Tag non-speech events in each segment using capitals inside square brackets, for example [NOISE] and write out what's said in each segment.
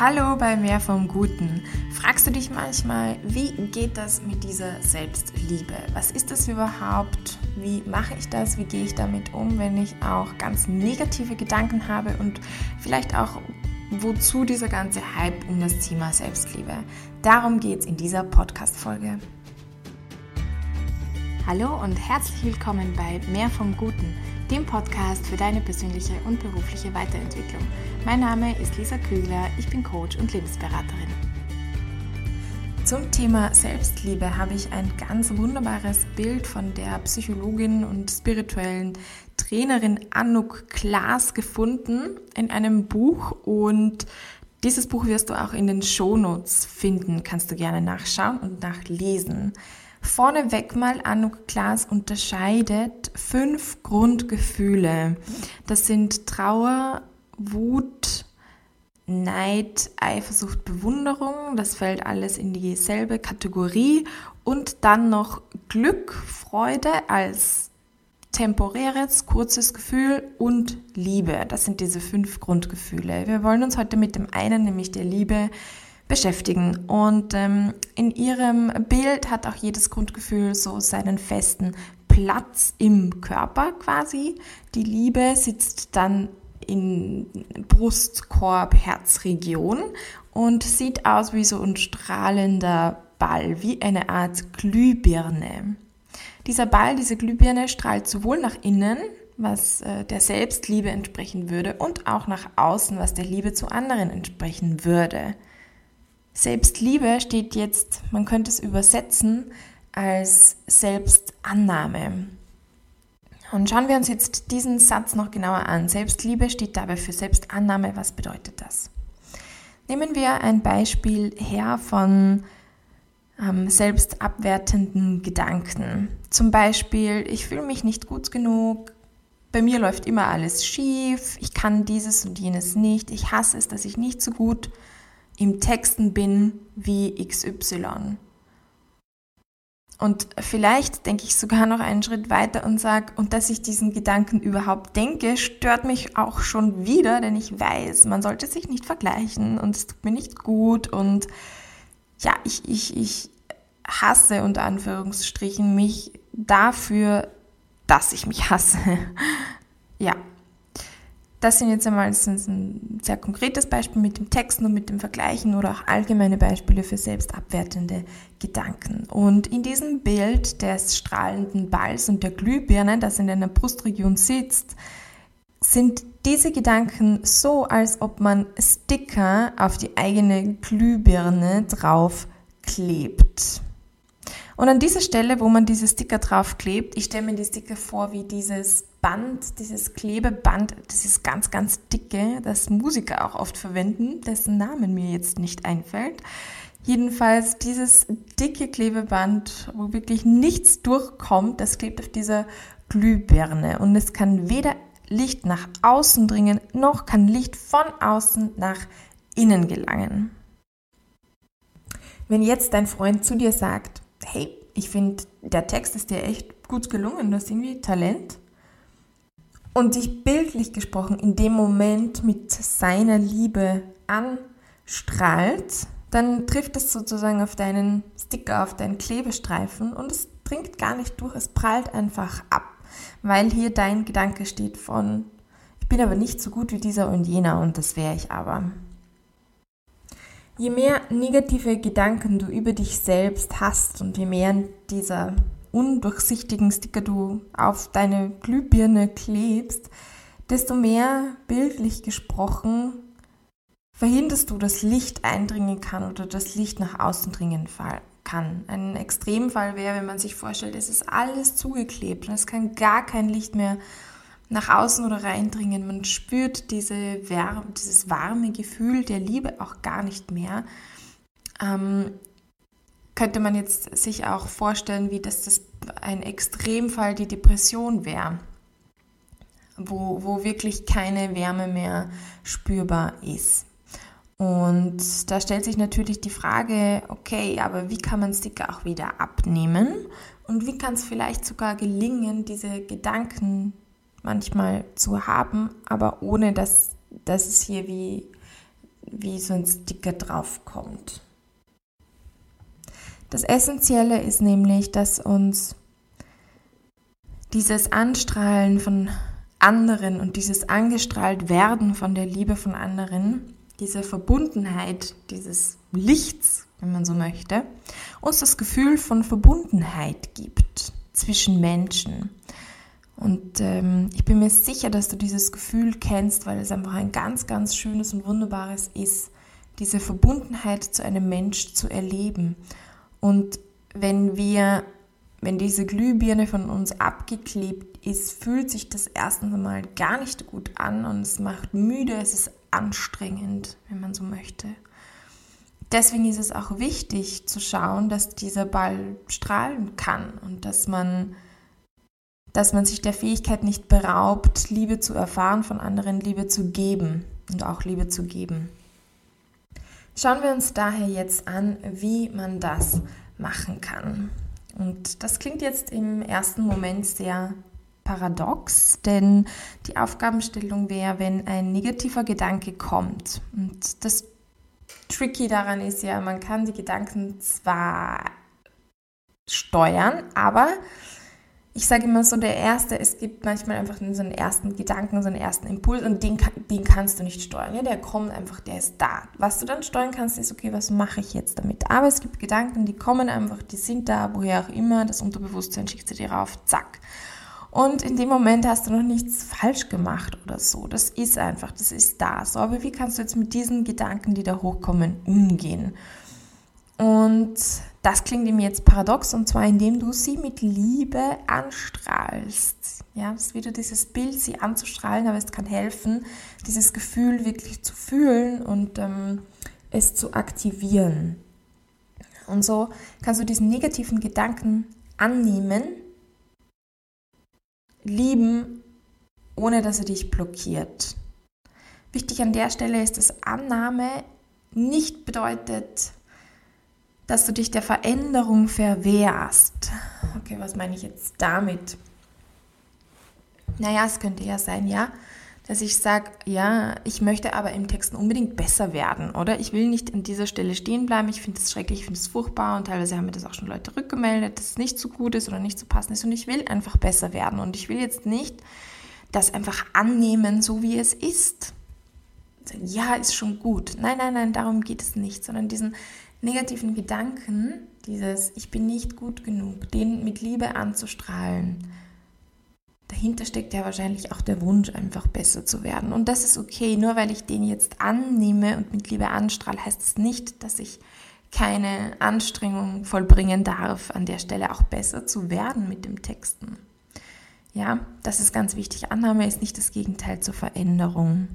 Hallo bei Mehr vom Guten. Fragst du dich manchmal, wie geht das mit dieser Selbstliebe? Was ist das überhaupt? Wie mache ich das? Wie gehe ich damit um, wenn ich auch ganz negative Gedanken habe und vielleicht auch wozu dieser ganze Hype um das Thema Selbstliebe? Darum geht es in dieser Podcast-Folge. Hallo und herzlich willkommen bei Mehr vom Guten, dem Podcast für deine persönliche und berufliche Weiterentwicklung. Mein Name ist Lisa Kügler, ich bin Coach und Lebensberaterin. Zum Thema Selbstliebe habe ich ein ganz wunderbares Bild von der Psychologin und spirituellen Trainerin Anouk Klaas gefunden in einem Buch und dieses Buch wirst du auch in den Shownotes finden, kannst du gerne nachschauen und nachlesen. Vorneweg mal, Anouk Klaas unterscheidet fünf Grundgefühle. Das sind Trauer, Wut, Neid, Eifersucht, Bewunderung, das fällt alles in dieselbe Kategorie. Und dann noch Glück, Freude als temporäres, kurzes Gefühl und Liebe. Das sind diese fünf Grundgefühle. Wir wollen uns heute mit dem einen, nämlich der Liebe, beschäftigen. Und ähm, in ihrem Bild hat auch jedes Grundgefühl so seinen festen Platz im Körper quasi. Die Liebe sitzt dann in Brustkorb, Herzregion und sieht aus wie so ein strahlender Ball, wie eine Art Glühbirne. Dieser Ball, diese Glühbirne strahlt sowohl nach innen, was äh, der Selbstliebe entsprechen würde, und auch nach außen, was der Liebe zu anderen entsprechen würde. Selbstliebe steht jetzt, man könnte es übersetzen, als Selbstannahme. Und schauen wir uns jetzt diesen Satz noch genauer an. Selbstliebe steht dabei für Selbstannahme. Was bedeutet das? Nehmen wir ein Beispiel her von ähm, selbstabwertenden Gedanken. Zum Beispiel, ich fühle mich nicht gut genug, bei mir läuft immer alles schief, ich kann dieses und jenes nicht, ich hasse es, dass ich nicht so gut im Texten bin wie XY. Und vielleicht denke ich sogar noch einen Schritt weiter und sage, und dass ich diesen Gedanken überhaupt denke, stört mich auch schon wieder, denn ich weiß, man sollte sich nicht vergleichen und es tut mir nicht gut und ja, ich, ich, ich hasse unter Anführungsstrichen mich dafür, dass ich mich hasse. [LAUGHS] ja, das sind jetzt einmal ein sehr konkretes Beispiel mit dem Texten und mit dem Vergleichen oder auch allgemeine Beispiele für selbstabwertende Gedanken. Und in diesem Bild des strahlenden Balls und der Glühbirne, das in deiner Brustregion sitzt, sind diese Gedanken so, als ob man Sticker auf die eigene Glühbirne draufklebt. Und an dieser Stelle, wo man diese Sticker draufklebt, ich stelle mir die Sticker vor wie dieses Band, dieses Klebeband, ist ganz, ganz dicke, das Musiker auch oft verwenden, dessen Namen mir jetzt nicht einfällt. Jedenfalls dieses dicke Klebeband, wo wirklich nichts durchkommt, das klebt auf dieser Glühbirne und es kann weder Licht nach außen dringen, noch kann Licht von außen nach innen gelangen. Wenn jetzt dein Freund zu dir sagt, hey, ich finde, der Text ist dir echt gut gelungen, du hast irgendwie Talent, und dich bildlich gesprochen in dem Moment mit seiner Liebe anstrahlt, dann trifft es sozusagen auf deinen Sticker, auf deinen Klebestreifen und es dringt gar nicht durch, es prallt einfach ab, weil hier dein Gedanke steht von, ich bin aber nicht so gut wie dieser und jener und das wäre ich aber. Je mehr negative Gedanken du über dich selbst hast und je mehr dieser undurchsichtigen Sticker du auf deine Glühbirne klebst, desto mehr bildlich gesprochen verhinderst du, dass Licht eindringen kann oder das Licht nach außen dringen kann. Ein Extremfall wäre, wenn man sich vorstellt, es ist alles zugeklebt und es kann gar kein Licht mehr nach außen oder reindringen. Man spürt diese Wärme, dieses warme Gefühl der Liebe auch gar nicht mehr. Ähm, könnte man jetzt sich auch vorstellen, wie das, das ein Extremfall die Depression wäre, wo, wo wirklich keine Wärme mehr spürbar ist. Und da stellt sich natürlich die Frage, okay, aber wie kann man Sticker auch wieder abnehmen? Und wie kann es vielleicht sogar gelingen, diese Gedanken manchmal zu haben, aber ohne dass, dass es hier wie wie so ein Sticker draufkommt. Das Essentielle ist nämlich, dass uns dieses Anstrahlen von anderen und dieses angestrahlt werden von der Liebe von anderen, diese Verbundenheit, dieses Lichts, wenn man so möchte, uns das Gefühl von Verbundenheit gibt zwischen Menschen. Und ähm, ich bin mir sicher, dass du dieses Gefühl kennst, weil es einfach ein ganz, ganz schönes und wunderbares ist, diese Verbundenheit zu einem Mensch zu erleben. Und wenn wir, wenn diese Glühbirne von uns abgeklebt ist, fühlt sich das erstens einmal gar nicht gut an und es macht müde, es ist anstrengend, wenn man so möchte. Deswegen ist es auch wichtig zu schauen, dass dieser Ball strahlen kann und dass man dass man sich der Fähigkeit nicht beraubt, Liebe zu erfahren von anderen, Liebe zu geben und auch Liebe zu geben. Schauen wir uns daher jetzt an, wie man das machen kann. Und das klingt jetzt im ersten Moment sehr paradox, denn die Aufgabenstellung wäre, wenn ein negativer Gedanke kommt. Und das Tricky daran ist ja, man kann die Gedanken zwar steuern, aber ich sage immer so, der erste, es gibt manchmal einfach so einen ersten Gedanken, so einen ersten Impuls und den, den kannst du nicht steuern. Ja, der kommt einfach, der ist da. Was du dann steuern kannst, ist, okay, was mache ich jetzt damit? Aber es gibt Gedanken, die kommen einfach, die sind da, woher auch immer, das Unterbewusstsein schickt sie dir rauf, zack. Und in dem Moment hast du noch nichts falsch gemacht oder so. Das ist einfach, das ist da. So, aber wie kannst du jetzt mit diesen Gedanken, die da hochkommen, umgehen? Und das klingt ihm jetzt paradox und zwar indem du sie mit Liebe anstrahlst. Ja, das ist wieder dieses Bild, sie anzustrahlen, aber es kann helfen, dieses Gefühl wirklich zu fühlen und ähm, es zu aktivieren. Und so kannst du diesen negativen Gedanken annehmen, lieben, ohne dass er dich blockiert. Wichtig an der Stelle ist, dass Annahme nicht bedeutet, dass du dich der Veränderung verwehrst. Okay, was meine ich jetzt damit? Naja, es könnte ja sein, ja, dass ich sage, ja, ich möchte aber im Texten unbedingt besser werden, oder? Ich will nicht an dieser Stelle stehen bleiben, ich finde es schrecklich, ich finde es furchtbar und teilweise haben mir das auch schon Leute rückgemeldet, dass es nicht so gut ist oder nicht so passend ist und ich will einfach besser werden und ich will jetzt nicht das einfach annehmen, so wie es ist. Ja, ist schon gut. Nein, nein, nein, darum geht es nicht, sondern diesen negativen Gedanken, dieses Ich bin nicht gut genug, den mit Liebe anzustrahlen, dahinter steckt ja wahrscheinlich auch der Wunsch, einfach besser zu werden. Und das ist okay. Nur weil ich den jetzt annehme und mit Liebe anstrahle, heißt es das nicht, dass ich keine Anstrengung vollbringen darf, an der Stelle auch besser zu werden mit dem Texten. Ja, das ist ganz wichtig. Annahme ist nicht das Gegenteil zur Veränderung.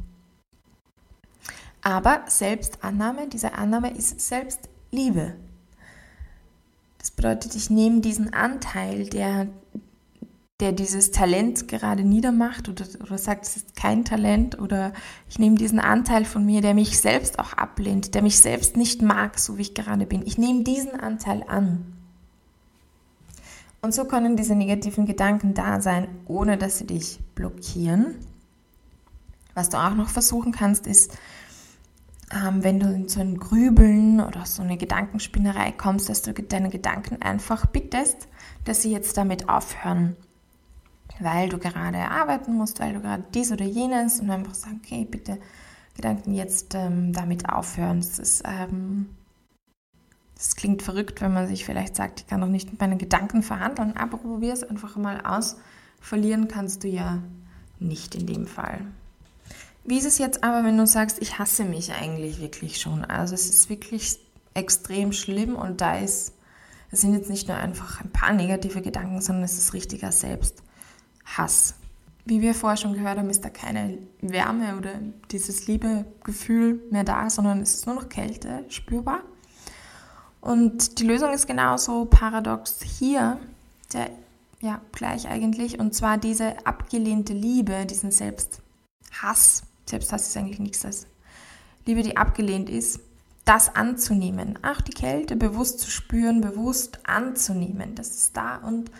Aber Selbstannahme, diese Annahme ist selbst Liebe. Das bedeutet, ich nehme diesen Anteil, der, der dieses Talent gerade niedermacht oder, oder sagt, es ist kein Talent oder ich nehme diesen Anteil von mir, der mich selbst auch ablehnt, der mich selbst nicht mag, so wie ich gerade bin. Ich nehme diesen Anteil an. Und so können diese negativen Gedanken da sein, ohne dass sie dich blockieren. Was du auch noch versuchen kannst, ist, ähm, wenn du in so ein Grübeln oder so eine Gedankenspinnerei kommst, dass du deine Gedanken einfach bittest, dass sie jetzt damit aufhören, weil du gerade arbeiten musst, weil du gerade dies oder jenes und einfach sagen, okay, bitte Gedanken jetzt ähm, damit aufhören. Das ist, ähm, das klingt verrückt, wenn man sich vielleicht sagt, ich kann doch nicht mit meinen Gedanken verhandeln, aber probier es einfach mal aus. Verlieren kannst du ja nicht in dem Fall. Wie ist es jetzt aber, wenn du sagst, ich hasse mich eigentlich wirklich schon? Also es ist wirklich extrem schlimm und da ist, es sind jetzt nicht nur einfach ein paar negative Gedanken, sondern es ist richtiger Selbsthass. Wie wir vorher schon gehört haben, ist da keine Wärme oder dieses Liebegefühl mehr da, sondern es ist nur noch Kälte spürbar. Und die Lösung ist genauso paradox hier, der, ja, gleich eigentlich, und zwar diese abgelehnte Liebe, diesen Selbsthass, Selbsthass ist eigentlich nichts als Liebe, die abgelehnt ist, das anzunehmen. Auch die Kälte bewusst zu spüren, bewusst anzunehmen. Das ist da und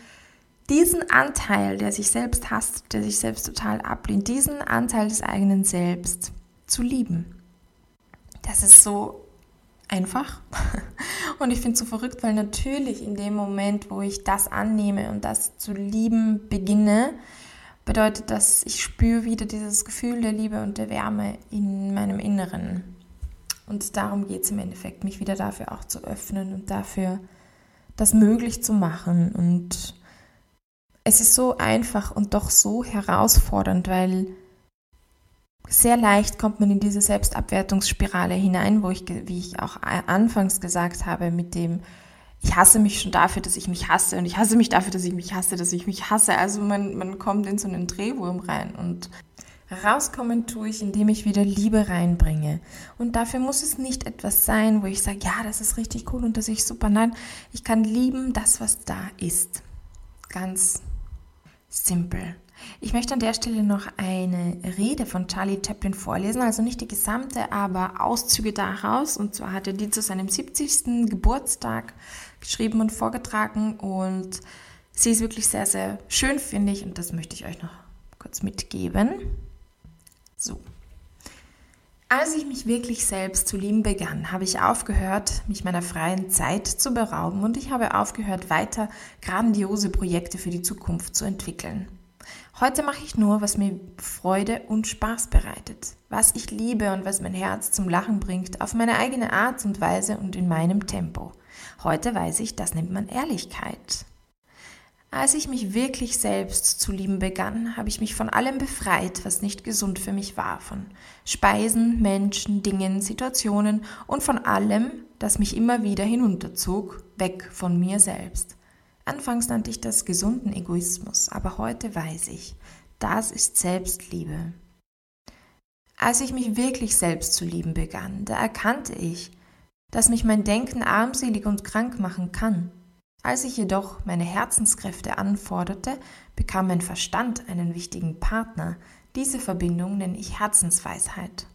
diesen Anteil, der sich selbst hasst, der sich selbst total ablehnt, diesen Anteil des eigenen Selbst zu lieben. Das ist so einfach. [LAUGHS] Und ich finde es so verrückt, weil natürlich in dem Moment, wo ich das annehme und das zu lieben beginne, bedeutet das, ich spüre wieder dieses Gefühl der Liebe und der Wärme in meinem Inneren. Und darum geht es im Endeffekt, mich wieder dafür auch zu öffnen und dafür das möglich zu machen. Und es ist so einfach und doch so herausfordernd, weil sehr leicht kommt man in diese Selbstabwertungsspirale hinein, wo ich, wie ich auch anfangs gesagt habe, mit dem, ich hasse mich schon dafür, dass ich mich hasse und ich hasse mich dafür, dass ich mich hasse, dass ich mich hasse. Also man, man kommt in so einen Drehwurm rein und rauskommen tue ich, indem ich wieder Liebe reinbringe. Und dafür muss es nicht etwas sein, wo ich sage, ja, das ist richtig cool und das ist super. Nein, ich kann lieben das, was da ist. Ganz simpel. Ich möchte an der Stelle noch eine Rede von Charlie Chaplin vorlesen, also nicht die gesamte, aber Auszüge daraus. Und zwar hat er die zu seinem 70. Geburtstag geschrieben und vorgetragen. Und sie ist wirklich sehr, sehr schön, finde ich. Und das möchte ich euch noch kurz mitgeben. So. Als ich mich wirklich selbst zu lieben begann, habe ich aufgehört, mich meiner freien Zeit zu berauben und ich habe aufgehört, weiter grandiose Projekte für die Zukunft zu entwickeln. Heute mache ich nur, was mir Freude und Spaß bereitet, was ich liebe und was mein Herz zum Lachen bringt, auf meine eigene Art und Weise und in meinem Tempo. Heute weiß ich, das nennt man Ehrlichkeit. Als ich mich wirklich selbst zu lieben begann, habe ich mich von allem befreit, was nicht gesund für mich war, von Speisen, Menschen, Dingen, Situationen und von allem, das mich immer wieder hinunterzog, weg von mir selbst. Anfangs nannte ich das gesunden Egoismus, aber heute weiß ich, das ist Selbstliebe. Als ich mich wirklich selbst zu lieben begann, da erkannte ich, dass mich mein Denken armselig und krank machen kann. Als ich jedoch meine Herzenskräfte anforderte, bekam mein Verstand einen wichtigen Partner. Diese Verbindung nenne ich Herzensweisheit.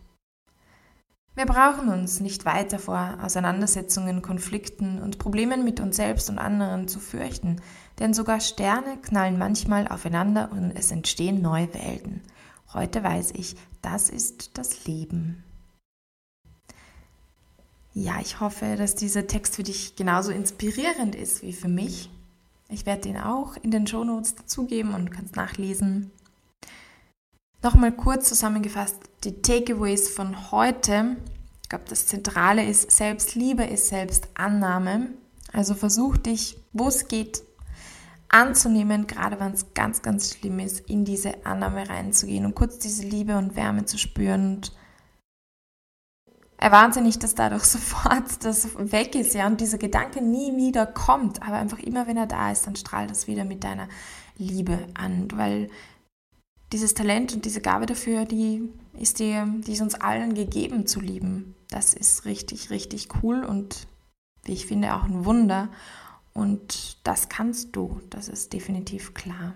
Wir brauchen uns nicht weiter vor Auseinandersetzungen, Konflikten und Problemen mit uns selbst und anderen zu fürchten, denn sogar Sterne knallen manchmal aufeinander und es entstehen neue Welten. Heute weiß ich, das ist das Leben. Ja, ich hoffe, dass dieser Text für dich genauso inspirierend ist wie für mich. Ich werde den auch in den Shownotes dazugeben und kannst nachlesen. Nochmal kurz zusammengefasst, die Takeaways von heute. Ich glaube, das Zentrale ist, Selbstliebe ist Selbstannahme. Also versuch dich, wo es geht, anzunehmen, gerade wenn es ganz, ganz schlimm ist, in diese Annahme reinzugehen und kurz diese Liebe und Wärme zu spüren und nicht, dass dadurch [LAUGHS] sofort das weg ist, ja, und dieser Gedanke nie wieder kommt, aber einfach immer, wenn er da ist, dann strahlt das wieder mit deiner Liebe an, weil dieses Talent und diese Gabe dafür, die ist dir, die ist uns allen gegeben zu lieben. Das ist richtig, richtig cool und wie ich finde auch ein Wunder. Und das kannst du, das ist definitiv klar.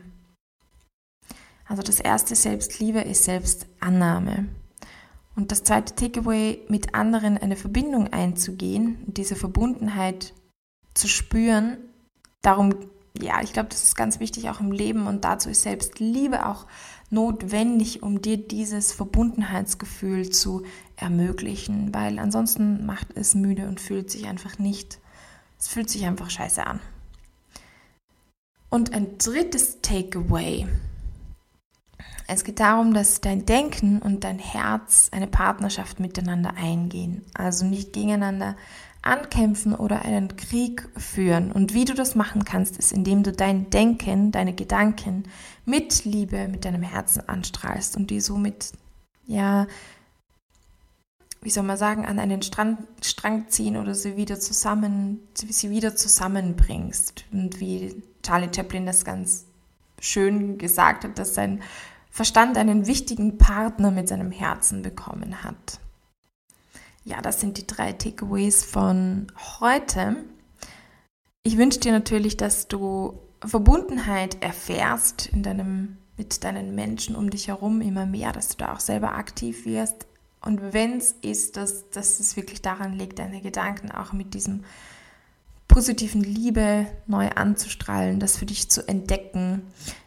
Also das erste Selbstliebe ist Selbstannahme. Und das zweite Takeaway, mit anderen eine Verbindung einzugehen diese Verbundenheit zu spüren, darum, ja, ich glaube, das ist ganz wichtig auch im Leben und dazu ist Selbstliebe auch notwendig, um dir dieses Verbundenheitsgefühl zu ermöglichen, weil ansonsten macht es müde und fühlt sich einfach nicht, es fühlt sich einfach scheiße an. Und ein drittes Takeaway. Es geht darum, dass dein Denken und dein Herz eine Partnerschaft miteinander eingehen, also nicht gegeneinander ankämpfen oder einen Krieg führen. Und wie du das machen kannst, ist, indem du dein Denken, deine Gedanken mit Liebe, mit deinem Herzen anstrahlst und die somit, ja, wie soll man sagen, an einen Strang, Strang ziehen oder sie wieder zusammen, sie wieder zusammenbringst. Und wie Charlie Chaplin das ganz schön gesagt hat, dass sein Verstand einen wichtigen Partner mit seinem Herzen bekommen hat. Ja, das sind die drei Takeaways von heute. Ich wünsche dir natürlich, dass du Verbundenheit erfährst in deinem, mit deinen Menschen um dich herum immer mehr, dass du da auch selber aktiv wirst. Und wenn es ist, dass, dass es wirklich daran liegt, deine Gedanken auch mit diesem positiven Liebe neu anzustrahlen, das für dich zu entdecken.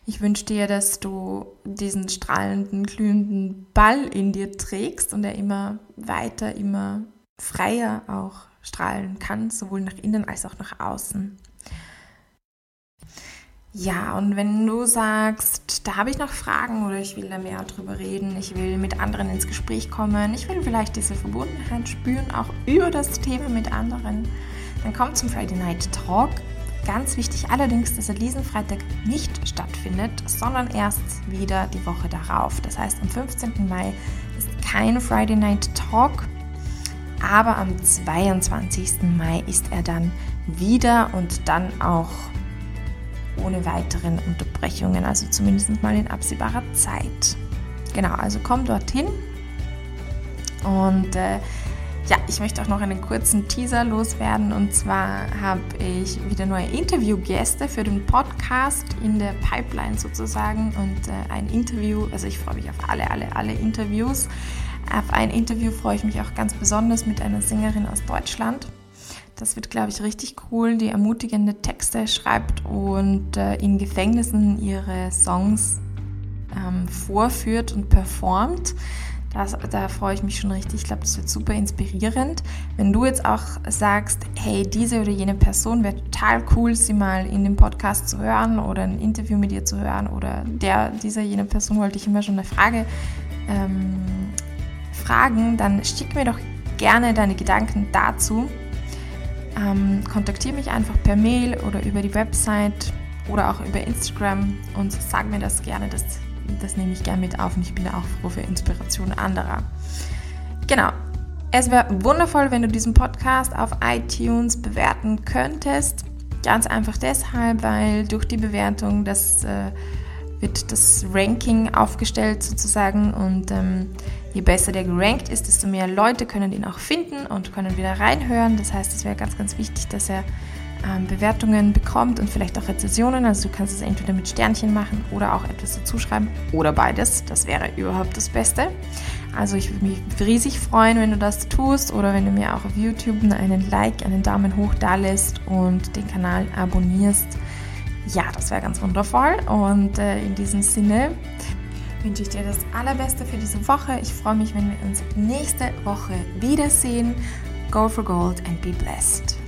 Ich wünsche dir, dass du diesen strahlenden, glühenden Ball in dir trägst und er immer weiter, immer freier auch strahlen kann, sowohl nach innen als auch nach außen. Ja, und wenn du sagst, da habe ich noch Fragen oder ich will da mehr drüber reden, ich will mit anderen ins Gespräch kommen, ich will vielleicht diese Verbundenheit spüren, auch über das Thema mit anderen, dann komm zum Friday Night Talk. Ganz wichtig allerdings, dass er diesen Freitag nicht stattfindet, sondern erst wieder die Woche darauf. Das heißt, am 15. Mai ist kein Friday Night Talk, aber am 22. Mai ist er dann wieder und dann auch ohne weiteren Unterbrechungen, also zumindest mal in absehbarer Zeit. Genau, also komm dorthin und äh, ja, ich möchte auch noch einen kurzen Teaser loswerden und zwar habe ich wieder neue Interviewgäste für den Podcast in der Pipeline sozusagen und äh, ein Interview, also ich freue mich auf alle, alle, alle Interviews. Auf ein Interview freue ich mich auch ganz besonders mit einer Sängerin aus Deutschland. Das wird, glaube ich, richtig cool, die ermutigende Texte schreibt und äh, in Gefängnissen ihre Songs ähm, vorführt und performt. Das, da freue ich mich schon richtig. Ich glaube, das wird super inspirierend. Wenn du jetzt auch sagst, hey, diese oder jene Person wäre total cool, sie mal in dem Podcast zu hören oder ein Interview mit ihr zu hören oder der, dieser, jene Person wollte ich immer schon eine Frage ähm, fragen, dann schick mir doch gerne deine Gedanken dazu. Ähm, kontaktiere mich einfach per Mail oder über die Website oder auch über Instagram und sag mir das gerne. Das, das nehme ich gerne mit auf und ich bin auch froh für Inspiration anderer. Genau. Es wäre wundervoll, wenn du diesen Podcast auf iTunes bewerten könntest. Ganz einfach deshalb, weil durch die Bewertung das äh, wird das Ranking aufgestellt sozusagen und ähm, je besser der gerankt ist, desto mehr Leute können ihn auch finden und können wieder reinhören. Das heißt, es wäre ganz, ganz wichtig, dass er ähm, Bewertungen bekommt und vielleicht auch Rezensionen. Also du kannst es entweder mit Sternchen machen oder auch etwas dazu schreiben oder beides. Das wäre überhaupt das Beste. Also ich würde mich riesig freuen, wenn du das tust oder wenn du mir auch auf YouTube einen Like, einen Daumen hoch da lässt und den Kanal abonnierst. Ja, das wäre ganz wundervoll. Und äh, in diesem Sinne wünsche ich dir das Allerbeste für diese Woche. Ich freue mich, wenn wir uns nächste Woche wiedersehen. Go for Gold and be blessed.